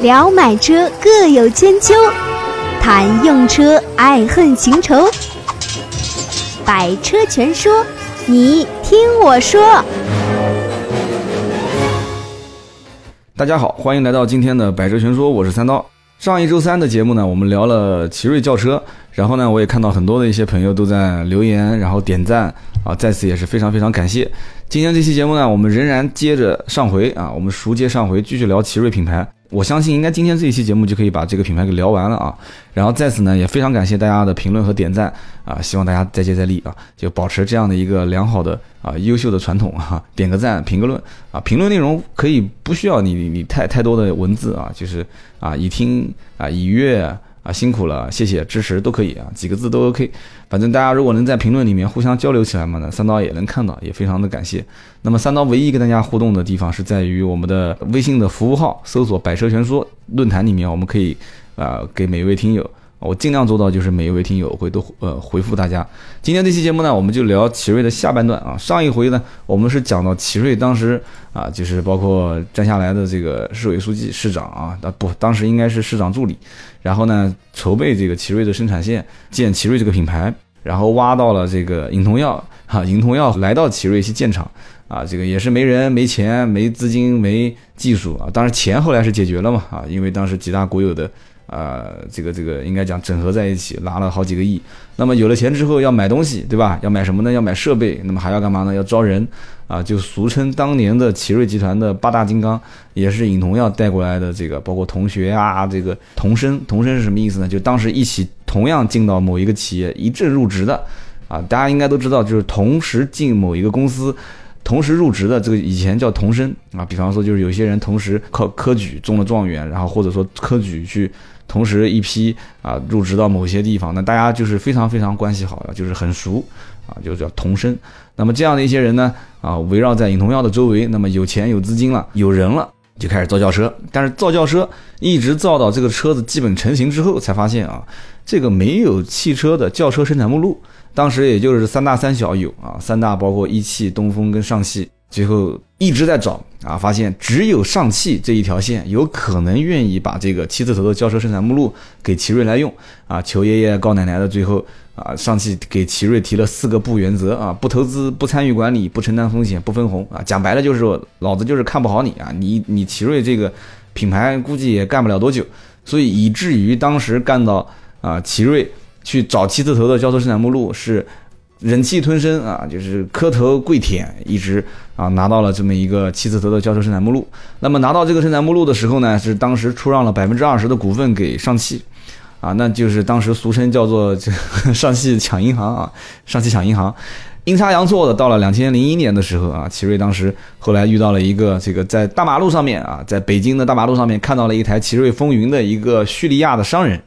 聊买车各有千秋，谈用车爱恨情仇。百车全说，你听我说。大家好，欢迎来到今天的百车全说，我是三刀。上一周三的节目呢，我们聊了奇瑞轿车，然后呢，我也看到很多的一些朋友都在留言，然后点赞啊，在此也是非常非常感谢。今天这期节目呢，我们仍然接着上回啊，我们熟接上回，继续聊奇瑞品牌。我相信应该今天这一期节目就可以把这个品牌给聊完了啊。然后在此呢，也非常感谢大家的评论和点赞啊，希望大家再接再厉啊，就保持这样的一个良好的啊优秀的传统啊，点个赞，评个论啊，评论内容可以不需要你你你太太多的文字啊，就是啊已听啊已阅。啊，辛苦了，谢谢支持都可以啊，几个字都 OK。反正大家如果能在评论里面互相交流起来嘛，那三刀也能看到，也非常的感谢。那么三刀唯一跟大家互动的地方是在于我们的微信的服务号，搜索“百车全说”论坛里面，我们可以啊给每一位听友。我尽量做到，就是每一位听友会都呃回复大家。今天这期节目呢，我们就聊奇瑞的下半段啊。上一回呢，我们是讲到奇瑞当时啊，就是包括站下来的这个市委书记、市长啊，啊不，当时应该是市长助理。然后呢，筹备这个奇瑞的生产线，建奇瑞这个品牌，然后挖到了这个尹同耀哈，尹同耀来到奇瑞去建厂啊，这个也是没人、没钱、没资金、没技术啊。当然钱后来是解决了嘛啊，因为当时几大国有的。呃，这个这个应该讲整合在一起，拿了好几个亿。那么有了钱之后要买东西，对吧？要买什么呢？要买设备。那么还要干嘛呢？要招人啊！就俗称当年的奇瑞集团的八大金刚，也是尹同耀带过来的。这个包括同学啊，这个同生，同生是什么意思呢？就当时一起同样进到某一个企业一阵入职的啊。大家应该都知道，就是同时进某一个公司，同时入职的这个以前叫同生啊。比方说，就是有些人同时考科举中了状元，然后或者说科举去。同时一批啊入职到某些地方，那大家就是非常非常关系好的，就是很熟啊，就叫同生。那么这样的一些人呢啊，围绕在尹同耀的周围，那么有钱有资金了，有人了，就开始造轿车。但是造轿车一直造到这个车子基本成型之后，才发现啊，这个没有汽车的轿车生产目录。当时也就是三大三小有啊，三大包括一汽、东风跟上汽。最后一直在找啊，发现只有上汽这一条线有可能愿意把这个七字头的轿车生产目录给奇瑞来用啊，求爷爷告奶奶的，最后啊，上汽给奇瑞提了四个不原则啊，不投资、不参与管理、不承担风险、不分红啊，讲白了就是说，老子就是看不好你啊，你你奇瑞这个品牌估计也干不了多久，所以以至于当时干到啊，奇瑞去找七字头的轿车生产目录是。忍气吞声啊，就是磕头跪舔，一直啊拿到了这么一个七字头的轿车生产目录。那么拿到这个生产目录的时候呢，是当时出让了百分之二十的股份给上汽，啊，那就是当时俗称叫做这上汽抢银行啊，上汽抢银行。阴差阳错的，到了两千零一年的时候啊，奇瑞当时后来遇到了一个这个在大马路上面啊，在北京的大马路上面看到了一台奇瑞风云的一个叙利亚的商人，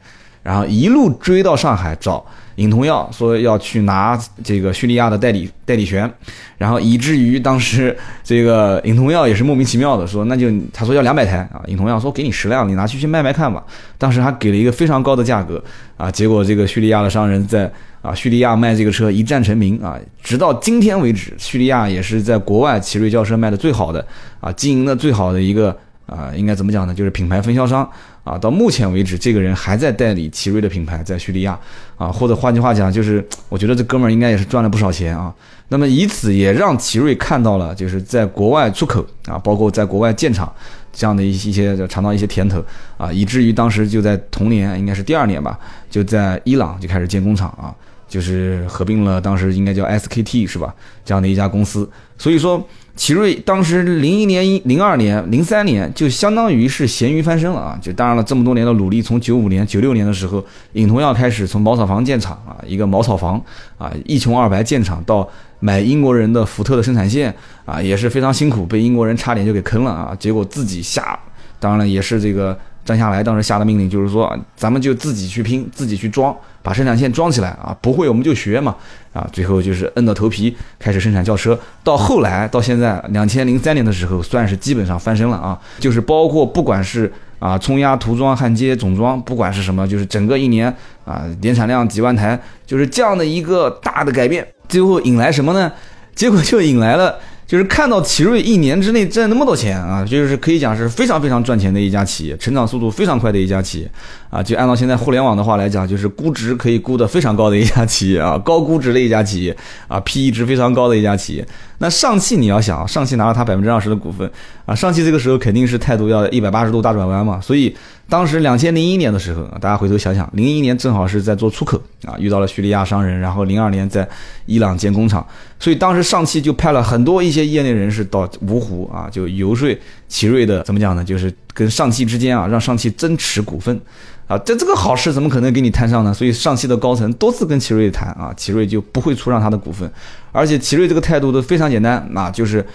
然后一路追到上海找。尹同耀说要去拿这个叙利亚的代理代理权，然后以至于当时这个尹同耀也是莫名其妙的说，那就他说要两百台啊，尹同耀说给你十辆，你拿去去卖卖看吧。当时还给了一个非常高的价格啊，结果这个叙利亚的商人在啊叙利亚卖这个车一战成名啊，直到今天为止，叙利亚也是在国外奇瑞轿车卖的最好的啊，经营的最好的一个啊，应该怎么讲呢？就是品牌分销商。啊，到目前为止，这个人还在代理奇瑞的品牌，在叙利亚，啊，或者换句话讲，就是我觉得这哥们儿应该也是赚了不少钱啊。那么以此也让奇瑞看到了，就是在国外出口啊，包括在国外建厂这样的一些尝到一些甜头啊，以至于当时就在同年，应该是第二年吧，就在伊朗就开始建工厂啊，就是合并了当时应该叫 SKT 是吧？这样的一家公司，所以说。奇瑞当时零一年、一零二年、零三年就相当于是咸鱼翻身了啊！就当然了，这么多年的努力，从九五年、九六年的时候，尹同耀开始从茅草房建厂啊，一个茅草房啊，一穷二白建厂，到买英国人的福特的生产线啊，也是非常辛苦，被英国人差点就给坑了啊！结果自己下，当然了，也是这个。张夏来当时下的命令就是说，咱们就自己去拼，自己去装，把生产线装起来啊！不会我们就学嘛啊！最后就是硬着头皮开始生产轿车。到后来到现在，两千零三年的时候，算是基本上翻身了啊！就是包括不管是啊冲压、涂装、焊接、总装，不管是什么，就是整个一年啊年产量几万台，就是这样的一个大的改变，最后引来什么呢？结果就引来了。就是看到奇瑞一年之内挣那么多钱啊，就是可以讲是非常非常赚钱的一家企业，成长速度非常快的一家企业啊。就按照现在互联网的话来讲，就是估值可以估得非常高的一家企业啊，高估值的一家企业啊，P E 值非常高的一家企业。那上汽你要想，上汽拿了它百分之二十的股份啊，上汽这个时候肯定是态度要一百八十度大转弯嘛。所以当时两千零一年的时候，大家回头想想，零一年正好是在做出口啊，遇到了叙利亚商人，然后零二年在伊朗建工厂，所以当时上汽就派了很多一些业内人士到芜湖啊，就游说奇瑞的怎么讲呢？就是跟上汽之间啊，让上汽增持股份。啊，这这个好事怎么可能给你摊上呢？所以上汽的高层多次跟奇瑞谈啊，奇瑞就不会出让他的股份，而且奇瑞这个态度都非常简单啊，就是。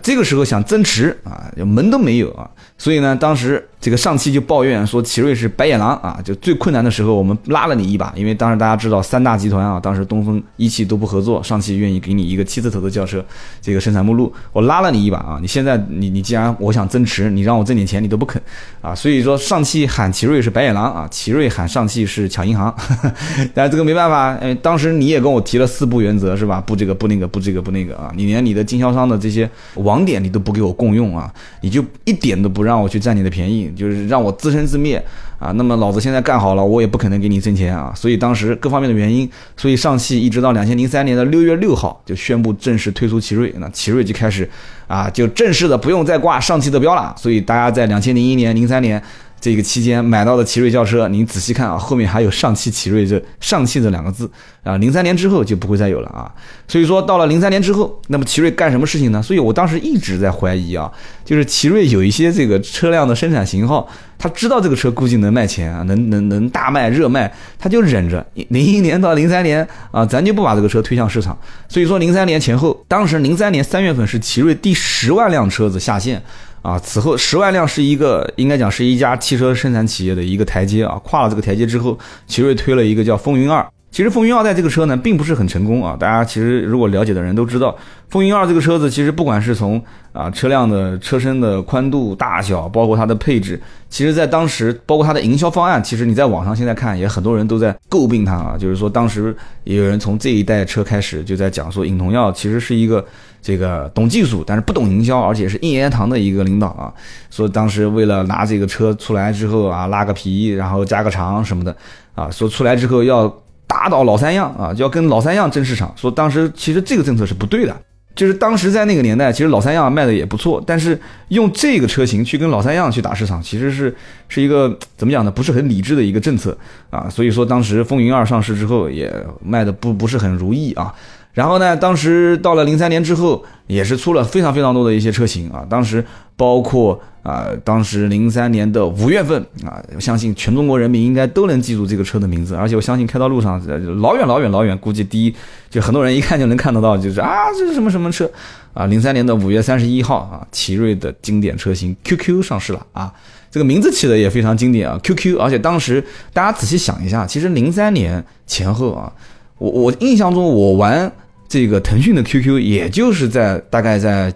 这个时候想增持啊，门都没有啊，所以呢，当时这个上汽就抱怨说，奇瑞是白眼狼啊，就最困难的时候我们拉了你一把，因为当时大家知道三大集团啊，当时东风一汽都不合作，上汽愿意给你一个七字头的轿车这个生产目录，我拉了你一把啊，你现在你你既然我想增持，你让我挣点钱你都不肯啊，所以说上汽喊奇瑞是白眼狼啊，奇瑞喊上汽是抢银行，但这个没办法，哎，当时你也跟我提了四不原则是吧？不这个不那个不这个不那个啊，你连你的经销商的这些。网点你都不给我共用啊，你就一点都不让我去占你的便宜，就是让我自生自灭啊。那么老子现在干好了，我也不可能给你挣钱啊。所以当时各方面的原因，所以上汽一直到两千零三年的六月六号就宣布正式推出奇瑞，那奇瑞就开始啊，就正式的不用再挂上汽的标了。所以大家在两千零一年、零三年。这个期间买到的奇瑞轿车，您仔细看啊，后面还有上汽奇瑞这上汽这两个字啊。零三年之后就不会再有了啊。所以说到了零三年之后，那么奇瑞干什么事情呢？所以我当时一直在怀疑啊，就是奇瑞有一些这个车辆的生产型号，他知道这个车估计能卖钱啊，能能能大卖热卖，他就忍着。零一年到零三年啊，咱就不把这个车推向市场。所以说零三年前后，当时零三年三月份是奇瑞第十万辆车子下线。啊，此后十万辆是一个应该讲是一家汽车生产企业的一个台阶啊，跨了这个台阶之后，奇瑞推了一个叫风云二。其实风云二代这个车呢，并不是很成功啊。大家其实如果了解的人都知道，风云二这个车子其实不管是从啊车辆的车身的宽度大小，包括它的配置，其实在当时包括它的营销方案，其实你在网上现在看也很多人都在诟病它啊。就是说当时也有人从这一代车开始就在讲说，尹同耀其实是一个这个懂技术但是不懂营销，而且是一言堂的一个领导啊。说当时为了拿这个车出来之后啊，拉个皮，然后加个长什么的啊，说出来之后要。打倒老三样啊，就要跟老三样争市场。说当时其实这个政策是不对的，就是当时在那个年代，其实老三样卖的也不错，但是用这个车型去跟老三样去打市场，其实是是一个怎么讲呢？不是很理智的一个政策啊。所以说当时风云二上市之后也卖的不不是很如意啊。然后呢，当时到了零三年之后，也是出了非常非常多的一些车型啊。当时包括啊，当时零三年的五月份啊，我相信全中国人民应该都能记住这个车的名字。而且我相信开到路上，老远老远老远，估计第一就很多人一看就能看得到，就是啊，这是什么什么车啊？零三年的五月三十一号啊，奇瑞的经典车型 QQ 上市了啊。这个名字起的也非常经典啊，QQ。而且当时大家仔细想一下，其实零三年前后啊，我我印象中我玩。这个腾讯的 QQ 也就是在大概在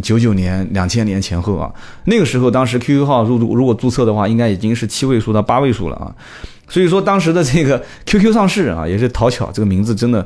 九九年、两千年前后啊，那个时候当时 QQ 号入如果注册的话，应该已经是七位数到八位数了啊。所以说当时的这个 QQ 上市啊，也是讨巧，这个名字真的，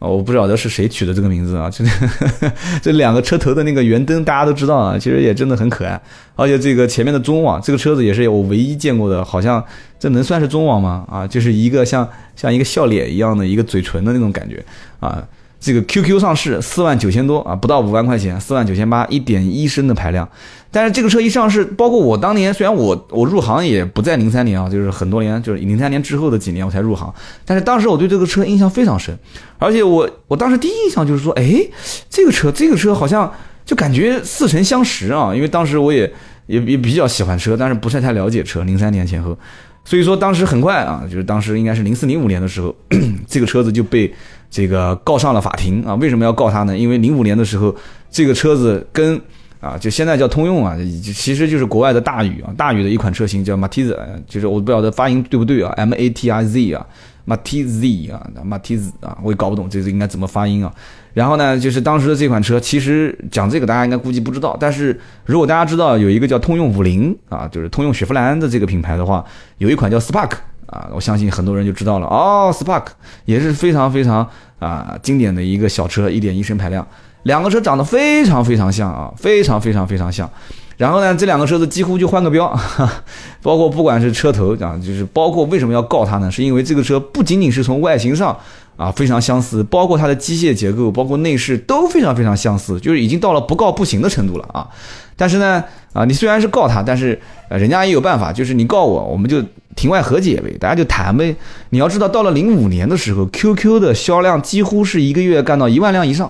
哦，我不晓得是谁取的这个名字啊。这 这两个车头的那个圆灯大家都知道啊，其实也真的很可爱。而且这个前面的中网，这个车子也是我唯一见过的，好像这能算是中网吗？啊，就是一个像像一个笑脸一样的一个嘴唇的那种感觉啊。这个 QQ 上市四万九千多啊，不到五万块钱，四万九千八，一点一升的排量。但是这个车一上市，包括我当年，虽然我我入行也不在零三年啊，就是很多年，就是零三年之后的几年我才入行。但是当时我对这个车印象非常深，而且我我当时第一印象就是说，哎，这个车这个车好像就感觉似曾相识啊，因为当时我也也也比较喜欢车，但是不是太了解车。零三年前后，所以说当时很快啊，就是当时应该是零四零五年的时候，这个车子就被。这个告上了法庭啊？为什么要告他呢？因为零五年的时候，这个车子跟啊，就现在叫通用啊，其实就是国外的大宇啊，大宇的一款车型叫 Matiz，就是我不晓得发音对不对啊，M A T I Z 啊，Matiz 啊，Matiz 啊，我也搞不懂这个应该怎么发音啊。然后呢，就是当时的这款车，其实讲这个大家应该估计不知道，但是如果大家知道有一个叫通用五菱啊，就是通用雪佛兰的这个品牌的话，有一款叫 Spark。啊，我相信很多人就知道了哦，Spark 也是非常非常啊经典的一个小车，一点一升排量，两个车长得非常非常像啊，非常非常非常像。然后呢，这两个车子几乎就换个标，包括不管是车头啊，就是包括为什么要告它呢？是因为这个车不仅仅是从外形上啊非常相似，包括它的机械结构，包括内饰都非常非常相似，就是已经到了不告不行的程度了啊。但是呢，啊，你虽然是告他，但是，人家也有办法，就是你告我，我们就庭外和解呗，大家就谈呗。你要知道，到了零五年的时候，QQ 的销量几乎是一个月干到一万辆以上。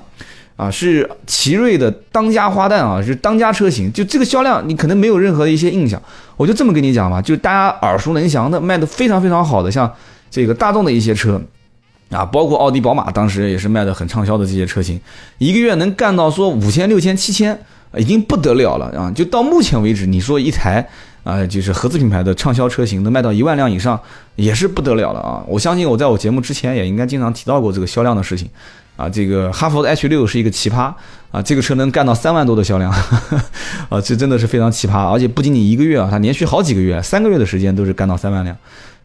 啊，是奇瑞的当家花旦啊，是当家车型。就这个销量，你可能没有任何的一些印象。我就这么跟你讲吧，就大家耳熟能详的，卖的非常非常好的，像这个大众的一些车，啊，包括奥迪、宝马，当时也是卖的很畅销的这些车型，一个月能干到说五千、六千、七千，已经不得了了啊！就到目前为止，你说一台啊，就是合资品牌的畅销车型能卖到一万辆以上，也是不得了了啊！我相信我在我节目之前也应该经常提到过这个销量的事情。啊，这个哈弗的 H 六是一个奇葩啊，这个车能干到三万多的销量，啊，这真的是非常奇葩，而且不仅仅一个月啊，它连续好几个月，三个月的时间都是干到三万辆，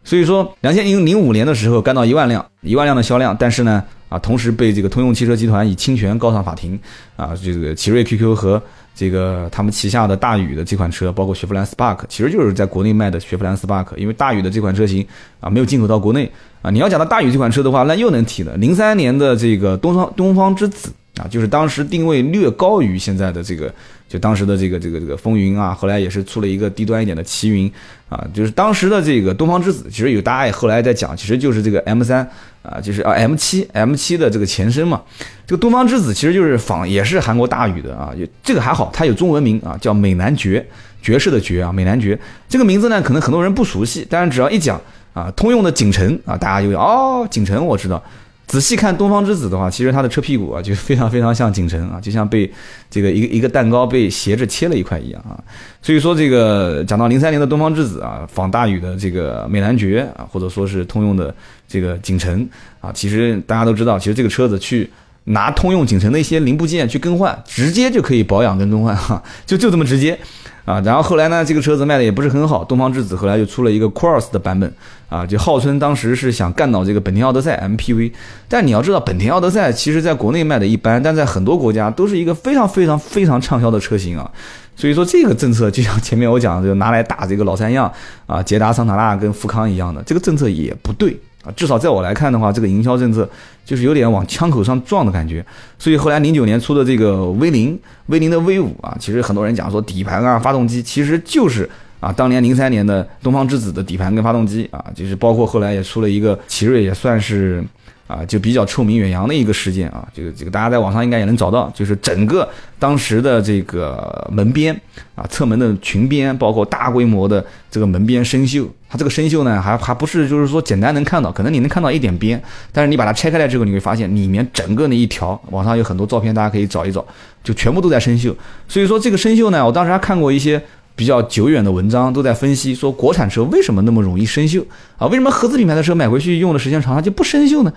所以说两千零零五年的时候干到一万辆，一万辆的销量，但是呢，啊，同时被这个通用汽车集团以侵权告上法庭，啊，这个奇瑞 QQ 和。这个他们旗下的大宇的这款车，包括雪佛兰 Spark，其实就是在国内卖的雪佛兰 Spark。因为大宇的这款车型啊，没有进口到国内啊。你要讲到大宇这款车的话，那又能提了。零三年的这个东方东方之子啊，就是当时定位略高于现在的这个。就当时的这个这个这个风云啊，后来也是出了一个低端一点的奇云啊，就是当时的这个东方之子，其实有大家也后来在讲，其实就是这个 M 三啊，就是啊 M 七 M 七的这个前身嘛。这个东方之子其实就是仿，也是韩国大宇的啊，这个还好，它有中文名啊，叫美男爵，爵士的爵啊，美男爵这个名字呢，可能很多人不熟悉，但是只要一讲啊，通用的景程啊，大家就哦，景程我知道。仔细看东方之子的话，其实它的车屁股啊，就非常非常像景程啊，就像被这个一个一个蛋糕被斜着切了一块一样啊。所以说这个讲到零三年的东方之子啊，仿大宇的这个美男爵啊，或者说是通用的这个景程啊，其实大家都知道，其实这个车子去拿通用景程的一些零部件去更换，直接就可以保养跟更换哈，就就这么直接。啊，然后后来呢，这个车子卖的也不是很好。东方之子后来又出了一个 Cross 的版本，啊，就号称当时是想干倒这个本田奥德赛 MPV。但你要知道，本田奥德赛其实在国内卖的一般，但在很多国家都是一个非常非常非常畅销的车型啊。所以说这个政策就像前面我讲的，就拿来打这个老三样啊，捷达、桑塔纳跟富康一样的，这个政策也不对。啊，至少在我来看的话，这个营销政策就是有点往枪口上撞的感觉。所以后来零九年出的这个 V 零、V 零的 V 五啊，其实很多人讲说底盘啊、发动机，其实就是啊，当年零三年的东方之子的底盘跟发动机啊，就是包括后来也出了一个奇瑞，也算是。啊，就比较臭名远扬的一个事件啊，这个这个大家在网上应该也能找到，就是整个当时的这个门边啊，侧门的裙边，包括大规模的这个门边生锈，它这个生锈呢，还还不是就是说简单能看到，可能你能看到一点边，但是你把它拆开来之后，你会发现里面整个那一条，网上有很多照片，大家可以找一找，就全部都在生锈。所以说这个生锈呢，我当时还看过一些。比较久远的文章都在分析说，国产车为什么那么容易生锈啊？为什么合资品牌的车买回去用的时间长，它就不生锈呢？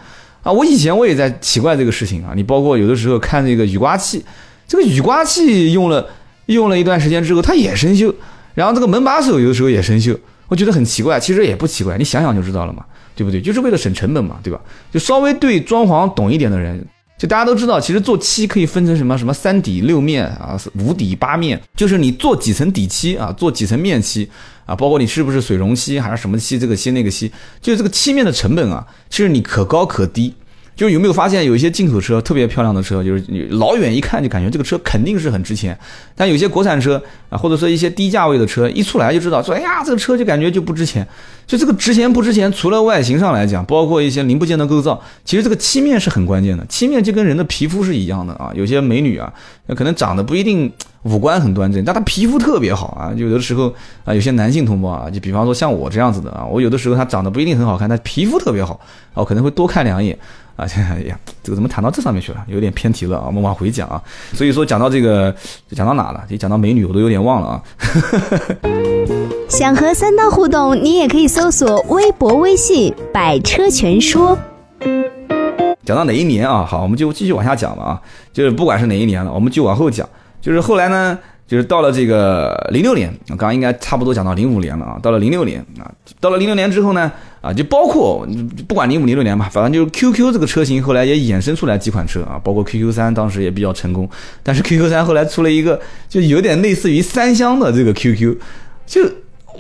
啊，我以前我也在奇怪这个事情啊。你包括有的时候看这个雨刮器，这个雨刮器用了用了一段时间之后，它也生锈。然后这个门把手有的时候也生锈，我觉得很奇怪。其实也不奇怪，你想想就知道了嘛，对不对？就是为了省成本嘛，对吧？就稍微对装潢懂一点的人。就大家都知道，其实做漆可以分成什么什么三底六面啊，五底八面，就是你做几层底漆啊，做几层面漆啊，包括你是不是水溶漆还是什么漆，这个漆那个漆，就是这个漆面的成本啊，其实你可高可低。就有没有发现有一些进口车特别漂亮的车，就是你老远一看就感觉这个车肯定是很值钱，但有些国产车啊，或者说一些低价位的车，一出来就知道说，哎呀，这个车就感觉就不值钱。就这个值钱不值钱，除了外形上来讲，包括一些零部件的构造，其实这个漆面是很关键的。漆面就跟人的皮肤是一样的啊，有些美女啊，那可能长得不一定五官很端正，但他皮肤特别好啊。有的时候啊，有些男性同胞啊，就比方说像我这样子的啊，我有的时候他长得不一定很好看，他皮肤特别好啊，我可能会多看两眼。啊，哎呀，这个怎么谈到这上面去了？有点偏题了啊，我们往回讲啊。所以说讲到这个，讲到哪了？就讲到美女，我都有点忘了啊。想和三刀互动，你也可以搜索微博、微信“百车全说”。讲到哪一年啊？好，我们就继续往下讲吧啊。就是不管是哪一年了，我们就往后讲。就是后来呢，就是到了这个零六年，刚刚应该差不多讲到零五年了啊。到了零六年啊，到了零六年之后呢，啊，就包括不管零五零六年吧，反正就是 QQ 这个车型后来也衍生出来几款车啊，包括 QQ 三当时也比较成功，但是 QQ 三后来出了一个就有点类似于三厢的这个 QQ，就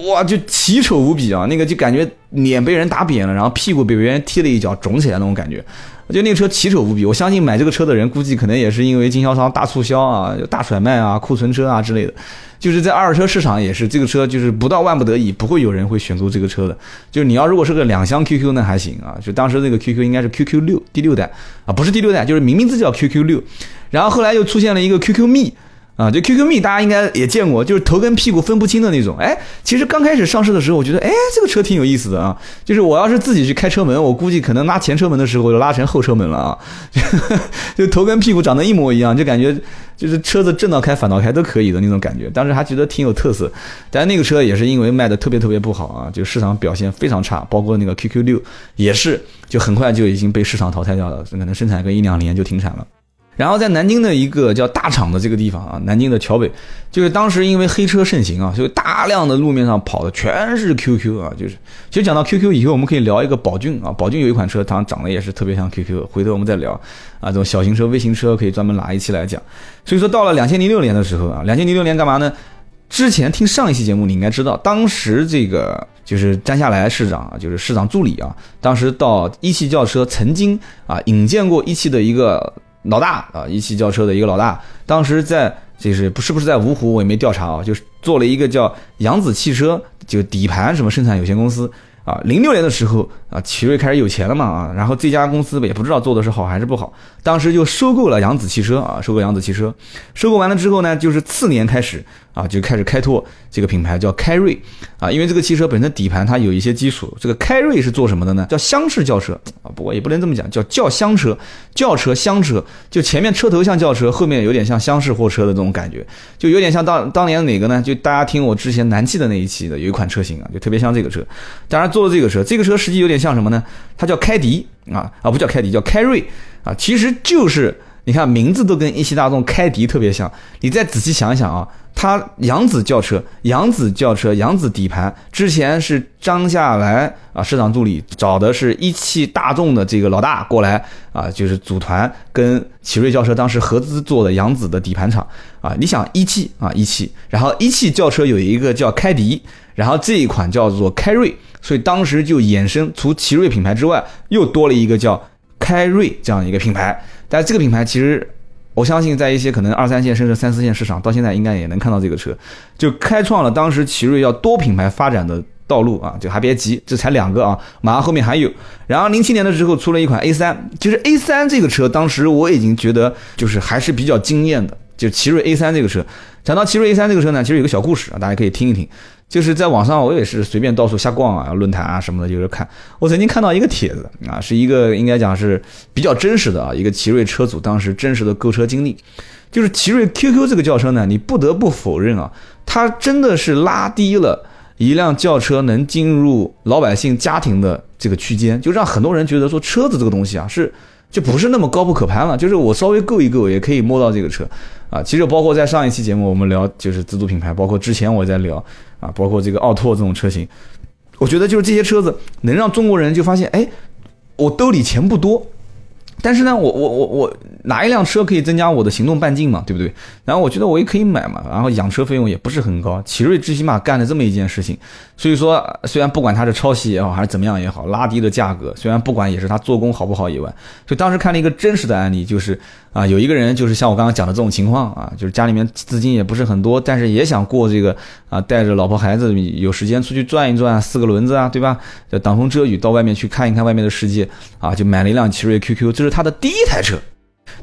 哇就奇丑无比啊，那个就感觉脸被人打扁了，然后屁股被别人踢了一脚，肿起来那种感觉。我觉得那个车奇丑无比，我相信买这个车的人估计可能也是因为经销商大促销啊、大甩卖啊、库存车啊之类的，就是在二手车市场也是这个车就是不到万不得已不会有人会选择这个车的。就是你要如果是个两厢 QQ 那还行啊，就当时那个 QQ 应该是 QQ 六第六代啊，不是第六代，就是明名字叫 QQ 六，然后后来又出现了一个 QQ 蜜。啊，就 QQ 蜜，大家应该也见过，就是头跟屁股分不清的那种。哎，其实刚开始上市的时候，我觉得，哎，这个车挺有意思的啊。就是我要是自己去开车门，我估计可能拉前车门的时候就拉成后车门了啊。就头跟屁股长得一模一样，就感觉就是车子正道开反道开都可以的那种感觉。当时还觉得挺有特色，但那个车也是因为卖的特别特别不好啊，就市场表现非常差，包括那个 QQ 六也是，就很快就已经被市场淘汰掉了，可能生产个一两年就停产了。然后在南京的一个叫大厂的这个地方啊，南京的桥北，就是当时因为黑车盛行啊，所以大量的路面上跑的全是 QQ 啊，就是其实讲到 QQ 以后，我们可以聊一个宝骏啊，宝骏有一款车，它长得也是特别像 QQ，回头我们再聊啊，这种小型车、微型车可以专门拿一期来讲。所以说到了两千零六年的时候啊，两千零六年干嘛呢？之前听上一期节目你应该知道，当时这个就是詹下来市长啊，就是市长助理啊，当时到一汽轿车曾经啊引荐过一汽的一个。老大啊，一汽轿车的一个老大，当时在就是不是不是在芜湖，我也没调查啊，就是做了一个叫扬子汽车，就底盘什么生产有限公司。啊，零六年的时候啊，奇瑞开始有钱了嘛啊，然后这家公司也不知道做的是好还是不好，当时就收购了扬子汽车啊，收购扬子汽车，收购完了之后呢，就是次年开始啊，就开始开拓这个品牌叫开瑞啊，因为这个汽车本身底盘它有一些基础，这个开瑞是做什么的呢？叫厢式轿车啊，不过也不能这么讲，叫轿厢车，轿车厢车，就前面车头像轿车，后面有点像厢式货车的这种感觉，就有点像当当年哪个呢？就大家听我之前南汽的那一期的有一款车型啊，就特别像这个车，当然。做了这个车，这个车实际有点像像什么呢？它叫开迪啊啊，不叫开迪，叫开瑞啊。其实就是你看名字都跟一汽大众开迪特别像。你再仔细想想啊，它扬子轿车，扬子轿车，扬子底盘，之前是张夏来啊，市长助理找的是一汽大众的这个老大过来啊，就是组团跟奇瑞轿车当时合资做的扬子的底盘厂啊。你想一汽啊，一汽，然后一汽轿车有一个叫开迪。然后这一款叫做开瑞，所以当时就衍生除奇瑞品牌之外，又多了一个叫开瑞这样一个品牌。但这个品牌其实，我相信在一些可能二三线甚至三四线市场，到现在应该也能看到这个车，就开创了当时奇瑞要多品牌发展的道路啊！就还别急，这才两个啊，马上后面还有。然后零七年的时候出了一款 A 三，其实 A 三这个车当时我已经觉得就是还是比较惊艳的，就奇瑞 A 三这个车。讲到奇瑞 A 三这个车呢，其实有个小故事啊，大家可以听一听。就是在网上，我也是随便到处瞎逛啊，论坛啊什么的，就是看。我曾经看到一个帖子啊，是一个应该讲是比较真实的啊，一个奇瑞车主当时真实的购车经历。就是奇瑞 QQ 这个轿车呢，你不得不否认啊，它真的是拉低了一辆轿车能进入老百姓家庭的这个区间，就让很多人觉得说车子这个东西啊是就不是那么高不可攀了。就是我稍微够一够也可以摸到这个车啊。其实包括在上一期节目我们聊就是自主品牌，包括之前我在聊。啊，包括这个奥拓这种车型，我觉得就是这些车子能让中国人就发现，哎，我兜里钱不多。但是呢，我我我我拿一辆车可以增加我的行动半径嘛，对不对？然后我觉得我也可以买嘛，然后养车费用也不是很高。奇瑞最起码干了这么一件事情，所以说虽然不管它是抄袭也好，还是怎么样也好，拉低了价格，虽然不管也是它做工好不好以外，就当时看了一个真实的案例，就是啊，有一个人就是像我刚刚讲的这种情况啊，就是家里面资金也不是很多，但是也想过这个啊，带着老婆孩子有时间出去转一转，四个轮子啊，对吧？挡风遮雨到外面去看一看外面的世界啊，就买了一辆奇瑞 QQ，这是。他的第一台车，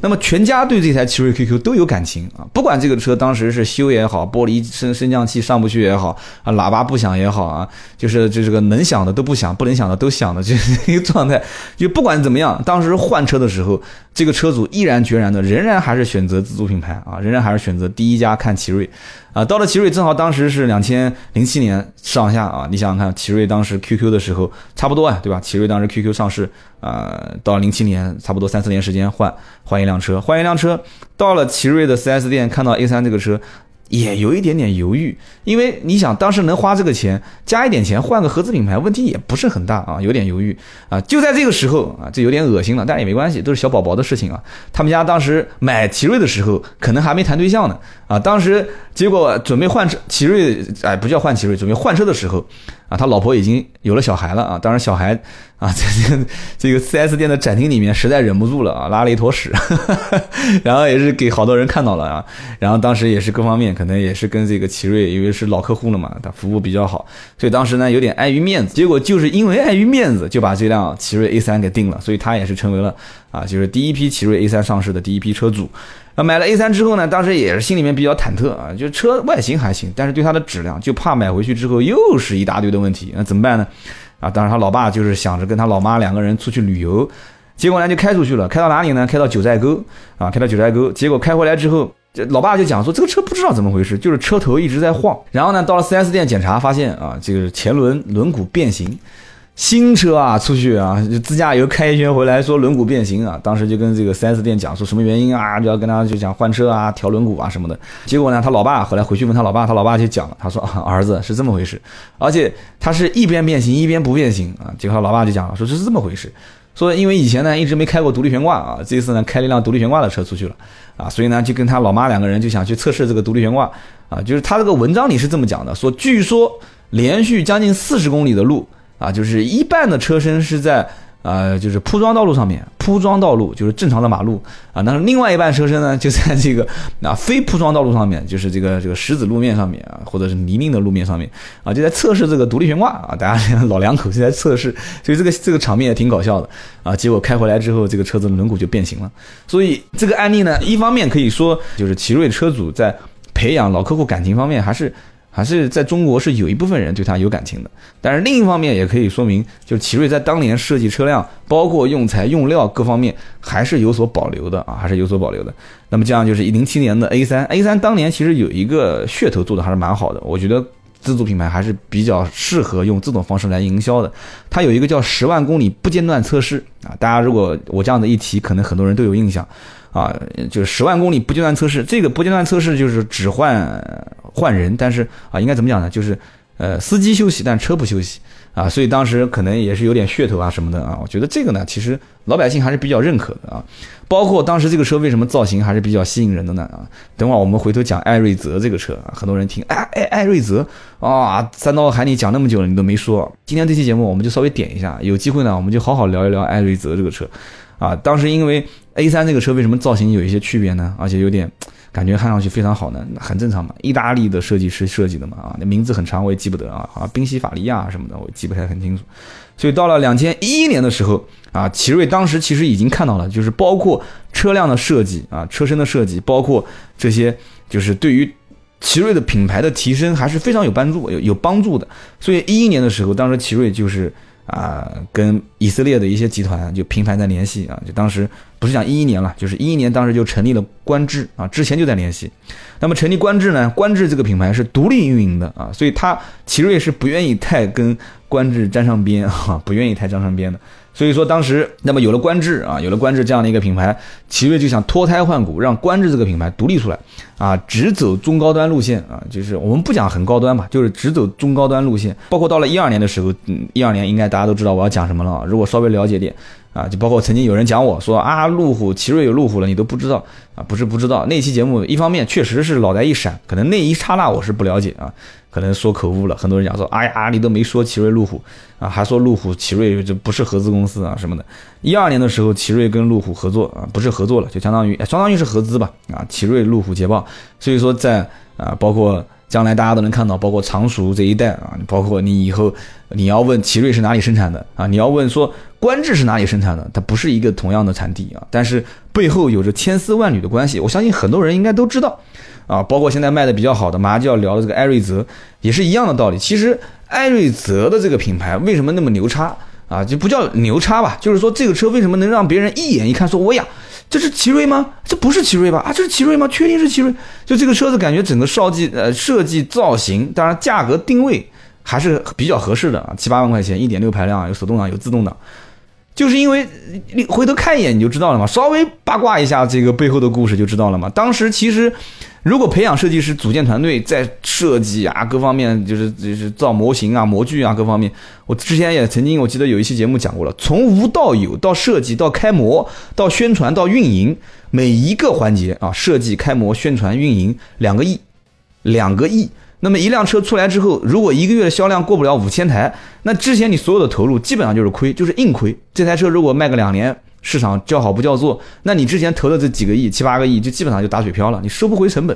那么全家对这台奇瑞 QQ 都有感情啊，不管这个车当时是修也好，玻璃升升降器上不去也好啊，喇叭不响也好啊，就是就这个能响的都不响，不能响的都响的，这一个状态。就不管怎么样，当时换车的时候，这个车主毅然决然的，仍然还是选择自主品牌啊，仍然还是选择第一家看奇瑞。啊，到了奇瑞正好当时是两千零七年上下啊，你想想看，奇瑞当时 QQ 的时候差不多啊，对吧？奇瑞当时 QQ 上市啊，到零七年差不多三四年时间换换一辆车，换一辆车，到了奇瑞的 4S 店看到 A3 这个车，也有一点点犹豫，因为你想当时能花这个钱，加一点钱换个合资品牌，问题也不是很大啊，有点犹豫啊。就在这个时候啊，这有点恶心了，但也没关系，都是小宝宝的事情啊。他们家当时买奇瑞的时候，可能还没谈对象呢啊，当时结果准备换车，奇瑞哎不叫换奇瑞，准备换车的时候。啊，他老婆已经有了小孩了啊！当然，小孩啊，在这个这个 4S 店的展厅里面，实在忍不住了啊，拉了一坨屎，然后也是给好多人看到了啊。然后当时也是各方面可能也是跟这个奇瑞，因为是老客户了嘛，他服务比较好，所以当时呢有点碍于面子。结果就是因为碍于面子，就把这辆奇瑞 A3 给定了，所以他也是成为了啊，就是第一批奇瑞 A3 上市的第一批车主。啊，买了 A 三之后呢，当时也是心里面比较忐忑啊，就车外形还行，但是对它的质量就怕买回去之后又是一大堆的问题，那怎么办呢？啊，当时他老爸就是想着跟他老妈两个人出去旅游，结果呢就开出去了，开到哪里呢？开到九寨沟啊，开到九寨沟，结果开回来之后，这老爸就讲说这个车不知道怎么回事，就是车头一直在晃，然后呢到了 4S 店检查，发现啊这个前轮轮毂变形。新车啊，出去啊，就自驾游开一圈回来，说轮毂变形啊，当时就跟这个 4S 店讲说什么原因啊，就要跟他就讲换车啊，调轮毂啊什么的。结果呢，他老爸后来回去问他老爸，他老爸就讲了，他说儿子是这么回事，而且他是一边变形一边不变形啊。结果他老爸就讲了，说这是这么回事，说因为以前呢一直没开过独立悬挂啊，这次呢开了一辆独立悬挂的车出去了啊，所以呢就跟他老妈两个人就想去测试这个独立悬挂啊，就是他这个文章里是这么讲的，说据说连续将近四十公里的路。啊，就是一半的车身是在呃，就是铺装道路上面，铺装道路就是正常的马路啊。那另外一半车身呢，就在这个啊非铺装道路上面，就是这个这个石子路面上面啊，或者是泥泞的路面上面啊，就在测试这个独立悬挂啊。大家 老两口就在测试，所以这个这个场面也挺搞笑的啊。结果开回来之后，这个车子的轮毂就变形了。所以这个案例呢，一方面可以说就是奇瑞车主在培养老客户感情方面还是。还是在中国是有一部分人对它有感情的，但是另一方面也可以说明，就是奇瑞在当年设计车辆，包括用材用料各方面还是有所保留的啊，还是有所保留的。那么这样就是零七年的 A 三，A 三当年其实有一个噱头做的还是蛮好的，我觉得自主品牌还是比较适合用这种方式来营销的。它有一个叫十万公里不间断测试啊，大家如果我这样的一提，可能很多人都有印象。啊，就是十万公里不间断测试，这个不间断测试就是只换换人，但是啊，应该怎么讲呢？就是呃，司机休息，但车不休息啊，所以当时可能也是有点噱头啊什么的啊。我觉得这个呢，其实老百姓还是比较认可的啊。包括当时这个车为什么造型还是比较吸引人的呢？啊，等会儿我们回头讲艾瑞泽这个车啊，很多人听哎哎艾瑞泽啊，三刀喊你讲那么久了，你都没说。今天这期节目我们就稍微点一下，有机会呢，我们就好好聊一聊艾瑞泽这个车。啊，当时因为 A 三这个车为什么造型有一些区别呢？而且有点感觉看上去非常好呢？很正常嘛，意大利的设计师设计的嘛。啊，那名字很长，我也记不得啊。啊，宾夕法利亚什么的，我记不太很清楚。所以到了两千一一年的时候，啊，奇瑞当时其实已经看到了，就是包括车辆的设计啊，车身的设计，包括这些，就是对于奇瑞的品牌的提升还是非常有帮助，有有帮助的。所以一一年的时候，当时奇瑞就是。啊，跟以色列的一些集团就频繁在联系啊，就当时不是讲一一年了，就是一一年当时就成立了观致啊，之前就在联系。那么成立观致呢，观致这个品牌是独立运营的啊，所以他奇瑞是不愿意太跟观致沾上边啊，不愿意太沾上边的。所以说当时，那么有了观致啊，有了观致这样的一个品牌，奇瑞就想脱胎换骨，让观致这个品牌独立出来，啊，只走中高端路线啊，就是我们不讲很高端吧，就是只走中高端路线。包括到了一二年的时候，嗯，一二年应该大家都知道我要讲什么了，如果稍微了解点啊，就包括曾经有人讲我说啊，路虎奇瑞有路虎了，你都不知道啊，不是不知道。那期节目一方面确实是脑袋一闪，可能那一刹那我是不了解啊。可能说口误了，很多人讲说，哎呀，你都没说奇瑞路虎啊，还说路虎奇瑞就不是合资公司啊什么的。一二年的时候，奇瑞跟路虎合作啊，不是合作了，就相当于相当于是合资吧啊，奇瑞路虎捷豹。所以说在啊，包括将来大家都能看到，包括常熟这一代啊，包括你以后你要问奇瑞是哪里生产的啊，你要问说观致是哪里生产的，它不是一个同样的产地啊，但是背后有着千丝万缕的关系，我相信很多人应该都知道。啊，包括现在卖的比较好的，马上就要聊的这个艾瑞泽，也是一样的道理。其实艾瑞泽的这个品牌为什么那么牛叉啊？就不叫牛叉吧，就是说这个车为什么能让别人一眼一看说，我呀，这是奇瑞吗？这不是奇瑞吧？啊，这是奇瑞吗？确定是奇瑞？就这个车子感觉整个设计呃设计造型，当然价格定位还是比较合适的啊，七八万块钱，一点六排量，有手动挡，有自动挡。就是因为你回头看一眼你就知道了嘛，稍微八卦一下这个背后的故事就知道了嘛。当时其实，如果培养设计师，组建团队，在设计啊各方面，就是就是造模型啊、模具啊各方面，我之前也曾经我记得有一期节目讲过了，从无到有，到设计，到开模，到宣传，到运营，每一个环节啊，设计、开模、宣传、运营，两个亿，两个亿。那么一辆车出来之后，如果一个月的销量过不了五千台，那之前你所有的投入基本上就是亏，就是硬亏。这台车如果卖个两年，市场叫好不叫座，那你之前投的这几个亿、七八个亿，就基本上就打水漂了，你收不回成本。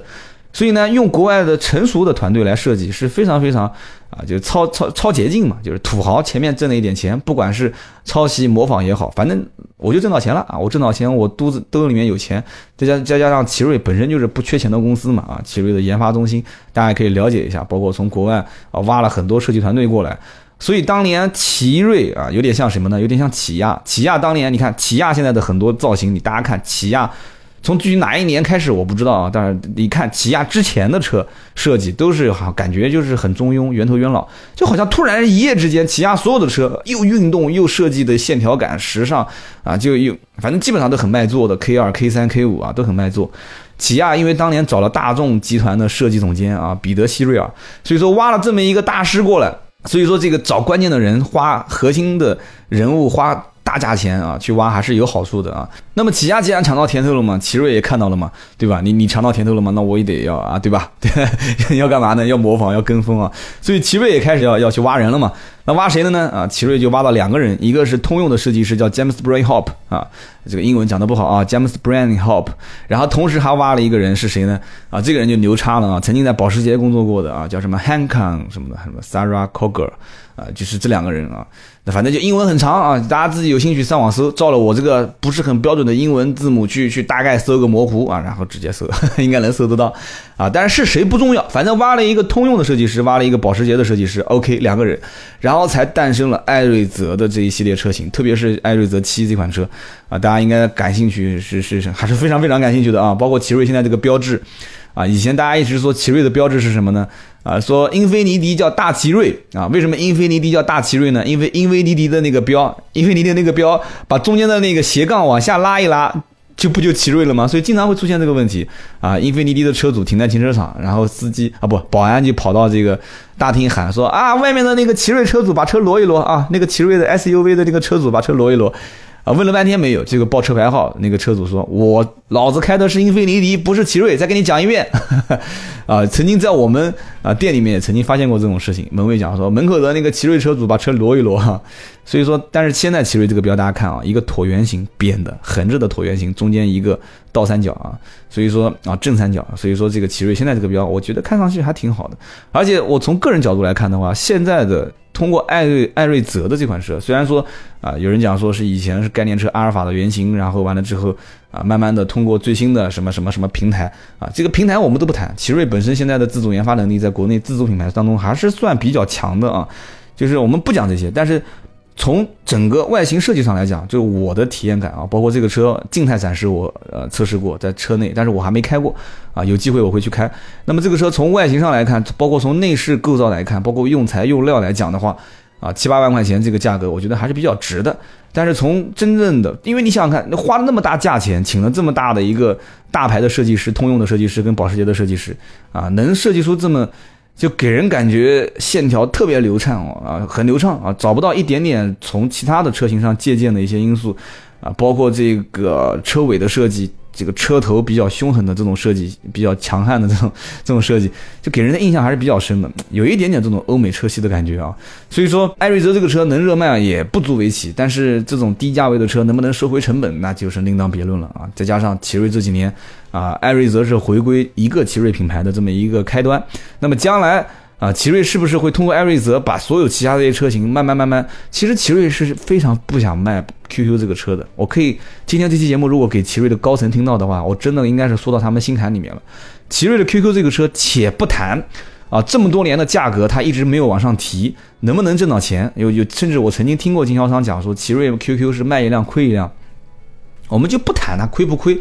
所以呢，用国外的成熟的团队来设计是非常非常啊，就是超超超捷径嘛，就是土豪前面挣了一点钱，不管是抄袭模仿也好，反正我就挣到钱了啊，我挣到钱，我肚子兜里面有钱，再加再加上奇瑞本身就是不缺钱的公司嘛啊，奇瑞的研发中心大家可以了解一下，包括从国外啊挖了很多设计团队过来，所以当年奇瑞啊有点像什么呢？有点像起亚，起亚当年你看起亚现在的很多造型，你大家看起亚。从具体哪一年开始我不知道啊，但是你看起亚之前的车设计都是好感觉就是很中庸，源头元老，就好像突然一夜之间，起亚所有的车又运动又设计的线条感时尚啊，就又反正基本上都很卖座的 K 二 K 三 K 五啊都很卖座。起亚因为当年找了大众集团的设计总监啊彼得希瑞尔，所以说挖了这么一个大师过来，所以说这个找关键的人花核心的人物花。大价钱啊，去挖还是有好处的啊。那么起亚既然尝到甜头了嘛，奇瑞也看到了嘛，对吧？你你尝到甜头了嘛，那我也得要啊，对吧？对，要干嘛呢？要模仿，要跟风啊。所以奇瑞也开始要要去挖人了嘛。那挖谁的呢？啊，奇瑞就挖到两个人，一个是通用的设计师叫 James Brain Hop 啊，这个英文讲的不好啊，James Brain Hop。然后同时还挖了一个人是谁呢？啊，这个人就牛叉了啊，曾经在保时捷工作过的啊，叫什么 Hankang 什么的，什么 Sarah Coger 啊，就是这两个人啊。那反正就英文很长啊，大家自己有兴趣上网搜，照了我这个不是很标准的英文字母去去大概搜个模糊啊，然后直接搜，应该能搜得到。啊。但是是谁不重要，反正挖了一个通用的设计师，挖了一个保时捷的设计师，OK 两个人，然后才诞生了艾瑞泽的这一系列车型，特别是艾瑞泽七这款车啊，大家应该感兴趣，是是是，还是非常非常感兴趣的啊。包括奇瑞现在这个标志啊，以前大家一直说奇瑞的标志是什么呢？啊，说英菲尼迪叫大奇瑞啊，为什么英菲尼迪叫大奇瑞呢？因为英菲尼迪的那个标，英菲尼迪的那个标把中间的那个斜杠往下拉一拉，就不就奇瑞了吗？所以经常会出现这个问题啊。英菲尼迪的车主停在停车场，然后司机啊不，保安就跑到这个大厅喊说啊，外面的那个奇瑞车主把车挪一挪啊，那个奇瑞的 SUV 的那个车主把车挪一挪。啊，问了半天没有这个报车牌号，那个车主说：“我老子开的是英菲尼迪，不是奇瑞。”再给你讲一遍。啊，曾经在我们啊店里面也曾经发现过这种事情。门卫讲说，门口的那个奇瑞车主把车挪一挪哈。所以说，但是现在奇瑞这个标大家看啊，一个椭圆形扁的横着的椭圆形，中间一个倒三角啊。所以说啊正三角，所以说这个奇瑞现在这个标，我觉得看上去还挺好的。而且我从个人角度来看的话，现在的。通过艾瑞艾瑞泽的这款车，虽然说啊，有人讲说是以前是概念车阿尔法的原型，然后完了之后啊，慢慢的通过最新的什么什么什么平台啊，这个平台我们都不谈。奇瑞本身现在的自主研发能力，在国内自主品牌当中还是算比较强的啊，就是我们不讲这些，但是。从整个外形设计上来讲，就是我的体验感啊，包括这个车静态展示我呃测试过在车内，但是我还没开过啊，有机会我会去开。那么这个车从外形上来看，包括从内饰构造来看，包括用材用料来讲的话，啊七八万块钱这个价格，我觉得还是比较值的。但是从真正的，因为你想想看，花了那么大价钱，请了这么大的一个大牌的设计师，通用的设计师跟保时捷的设计师啊，能设计出这么。就给人感觉线条特别流畅哦啊，很流畅啊，找不到一点点从其他的车型上借鉴的一些因素啊，包括这个车尾的设计。这个车头比较凶狠的这种设计，比较强悍的这种 这种设计，就给人的印象还是比较深的，有一点点这种欧美车系的感觉啊。所以说，艾瑞泽这个车能热卖也不足为奇，但是这种低价位的车能不能收回成本，那就是另当别论了啊。再加上奇瑞这几年啊，艾瑞泽是回归一个奇瑞品牌的这么一个开端，那么将来。啊，奇瑞是不是会通过艾瑞泽把所有其他这些车型慢慢慢慢？其实奇瑞是非常不想卖 QQ 这个车的。我可以今天这期节目如果给奇瑞的高层听到的话，我真的应该是说到他们心坎里面了。奇瑞的 QQ 这个车，且不谈啊，这么多年的价格它一直没有往上提，能不能挣到钱？有有，甚至我曾经听过经销商讲说，奇瑞 QQ 是卖一辆亏一辆。我们就不谈它亏不亏。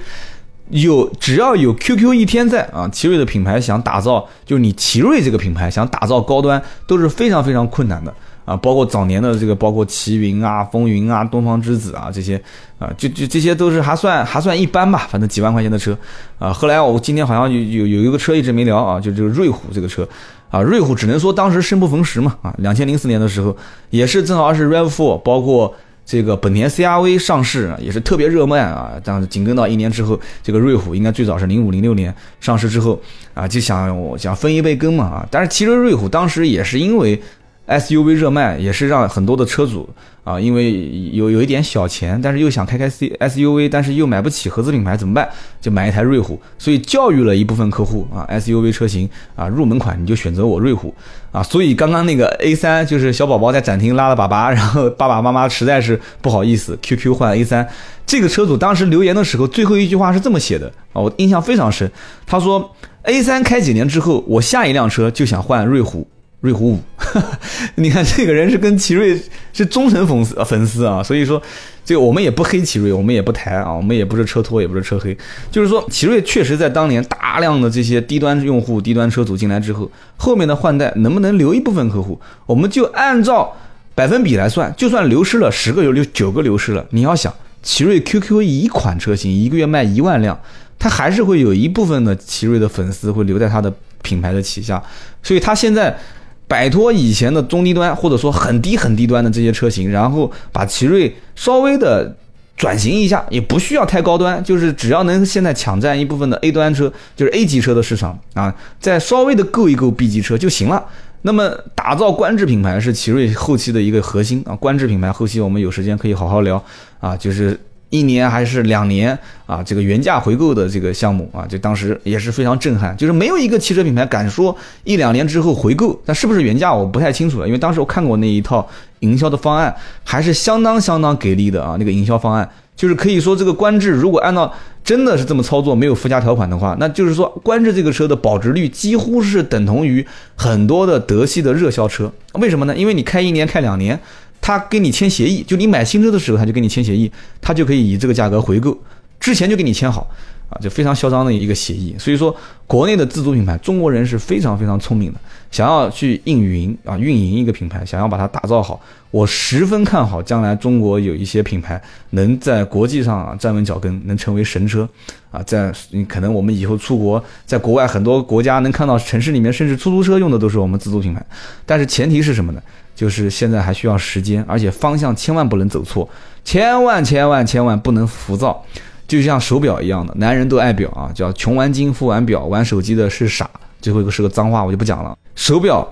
有只要有 QQ 一天在啊，奇瑞的品牌想打造，就是你奇瑞这个品牌想打造高端都是非常非常困难的啊，包括早年的这个，包括奇云啊、风云啊、东方之子啊这些，啊，就就这些都是还算还算一般吧，反正几万块钱的车，啊，后来我今天好像有有有一个车一直没聊啊，就这个瑞虎这个车，啊，瑞虎只能说当时生不逢时嘛，啊，两千零四年的时候也是正好是 Rav4，包括这个本田 CRV 上市，也是特别热卖啊，这样紧跟到一年之后，这个瑞虎应该最早是零五零六年上市之后，啊，就想我想分一杯羹嘛，啊，但是其实瑞虎当时也是因为。SUV 热卖也是让很多的车主啊，因为有有一点小钱，但是又想开开 C SUV，但是又买不起合资品牌怎么办？就买一台瑞虎，所以教育了一部分客户啊，SUV 车型啊，入门款你就选择我瑞虎啊。所以刚刚那个 A3 就是小宝宝在展厅拉了粑粑，然后爸爸妈妈实在是不好意思，QQ 换 A3。这个车主当时留言的时候，最后一句话是这么写的啊，我印象非常深。他说 A3 开几年之后，我下一辆车就想换瑞虎。瑞虎五，你看这个人是跟奇瑞是忠诚粉丝粉丝啊，所以说这个我们也不黑奇瑞，我们也不抬啊，我们也不是车托，也不是车黑，就是说奇瑞确实在当年大量的这些低端用户、低端车主进来之后，后面的换代能不能留一部分客户，我们就按照百分比来算，就算流失了十个有六九个流失了，你要想奇瑞 QQ 一款车型一个月卖一万辆，它还是会有一部分的奇瑞的粉丝会留在它的品牌的旗下，所以它现在。摆脱以前的中低端或者说很低很低端的这些车型，然后把奇瑞稍微的转型一下，也不需要太高端，就是只要能现在抢占一部分的 A 端车，就是 A 级车的市场啊，再稍微的够一够 B 级车就行了。那么打造观致品牌是奇瑞后期的一个核心啊，观致品牌后期我们有时间可以好好聊啊，就是。一年还是两年啊？这个原价回购的这个项目啊，就当时也是非常震撼。就是没有一个汽车品牌敢说一两年之后回购，但是不是原价我不太清楚了。因为当时我看过那一套营销的方案，还是相当相当给力的啊。那个营销方案就是可以说，这个观致如果按照真的是这么操作，没有附加条款的话，那就是说观致这个车的保值率几乎是等同于很多的德系的热销车。为什么呢？因为你开一年开两年。他跟你签协议，就你买新车的时候，他就跟你签协议，他就可以以这个价格回购，之前就给你签好，啊，就非常嚣张的一个协议。所以说，国内的自主品牌，中国人是非常非常聪明的，想要去运营啊，运营一个品牌，想要把它打造好，我十分看好将来中国有一些品牌能在国际上啊站稳脚跟，能成为神车，啊，在可能我们以后出国，在国外很多国家能看到城市里面，甚至出租车用的都是我们自主品牌，但是前提是什么呢？就是现在还需要时间，而且方向千万不能走错，千万千万千万不能浮躁，就像手表一样的，男人都爱表啊，叫穷玩金，富玩表，玩手机的是傻。最后一个是个脏话，我就不讲了。手表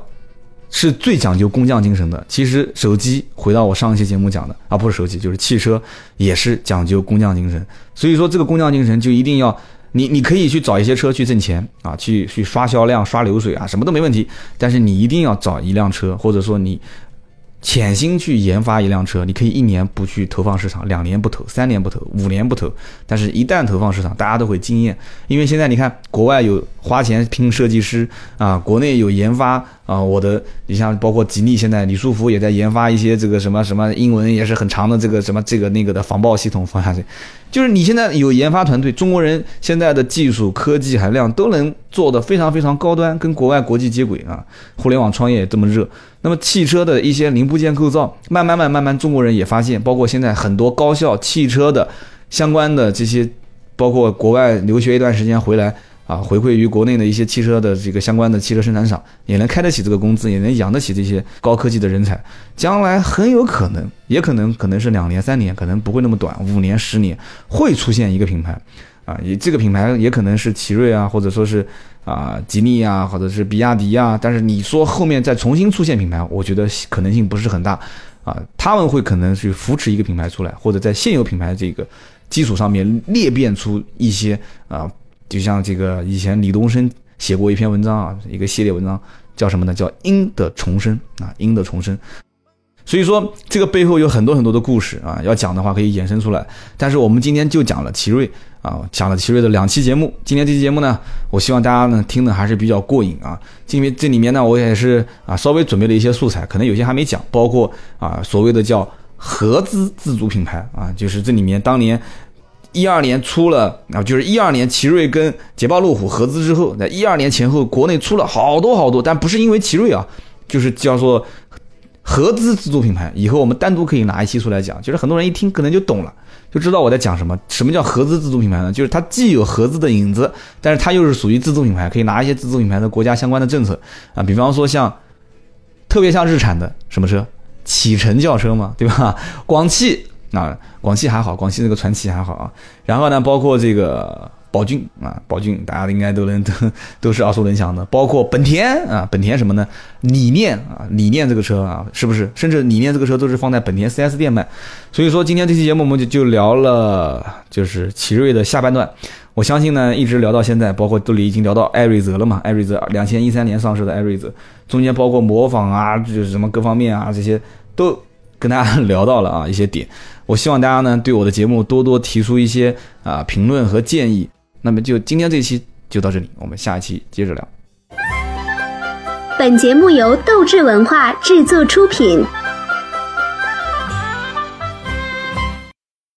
是最讲究工匠精神的，其实手机回到我上一期节目讲的啊，不是手机就是汽车，也是讲究工匠精神。所以说这个工匠精神就一定要。你你可以去找一些车去挣钱啊，去去刷销量、刷流水啊，什么都没问题。但是你一定要找一辆车，或者说你潜心去研发一辆车。你可以一年不去投放市场，两年不投，三年不投，五年不投。但是，一旦投放市场，大家都会惊艳。因为现在你看，国外有花钱拼设计师啊，国内有研发啊。我的，你像包括吉利，现在李书福也在研发一些这个什么什么英文也是很长的这个什么这个那个的防爆系统放下去。就是你现在有研发团队，中国人现在的技术科技含量都能做得非常非常高端，跟国外国际接轨啊。互联网创业这么热，那么汽车的一些零部件构造，慢慢慢慢慢，中国人也发现，包括现在很多高校汽车的相关的这些，包括国外留学一段时间回来。啊，回馈于国内的一些汽车的这个相关的汽车生产厂，也能开得起这个工资，也能养得起这些高科技的人才。将来很有可能，也可能可能是两年、三年，可能不会那么短，五年、十年会出现一个品牌。啊，也这个品牌也可能是奇瑞啊，或者说是啊吉利啊，或者是比亚迪啊。但是你说后面再重新出现品牌，我觉得可能性不是很大。啊，他们会可能去扶持一个品牌出来，或者在现有品牌这个基础上面裂变出一些啊。就像这个以前李东生写过一篇文章啊，一个系列文章叫什么呢？叫“鹰的重生”啊，“鹰的重生”。所以说这个背后有很多很多的故事啊，要讲的话可以衍生出来。但是我们今天就讲了奇瑞啊，讲了奇瑞的两期节目。今天这期节目呢，我希望大家呢听的还是比较过瘾啊。因为这里面呢，我也是啊稍微准备了一些素材，可能有些还没讲，包括啊所谓的叫合资自主品牌啊，就是这里面当年。一二年出了啊，就是一二年奇瑞跟捷豹路虎合资之后，在一二年前后，国内出了好多好多，但不是因为奇瑞啊，就是叫做合资自主品牌，以后我们单独可以拿一期出来讲。就是很多人一听可能就懂了，就知道我在讲什么。什么叫合资自主品牌呢？就是它既有合资的影子，但是它又是属于自主品牌，可以拿一些自主品牌的国家相关的政策啊，比方说像特别像日产的什么车，启辰轿车嘛，对吧？广汽啊，广汽还好，广汽那个传祺还好啊。然后呢，包括这个。宝骏啊，宝骏大家应该都能都都是耳熟能详的，包括本田啊，本田什么呢？理念啊，理念这个车啊，是不是？甚至理念这个车都是放在本田 4S 店卖。所以说今天这期节目我们就就聊了，就是奇瑞的下半段。我相信呢，一直聊到现在，包括这里已经聊到艾瑞泽了嘛，艾瑞泽两千一三年上市的艾瑞泽，中间包括模仿啊，就是什么各方面啊，这些都跟大家 聊到了啊一些点。我希望大家呢对我的节目多多提出一些啊评论和建议。那么就今天这期就到这里，我们下一期接着聊。本节目由斗志文化制作出品。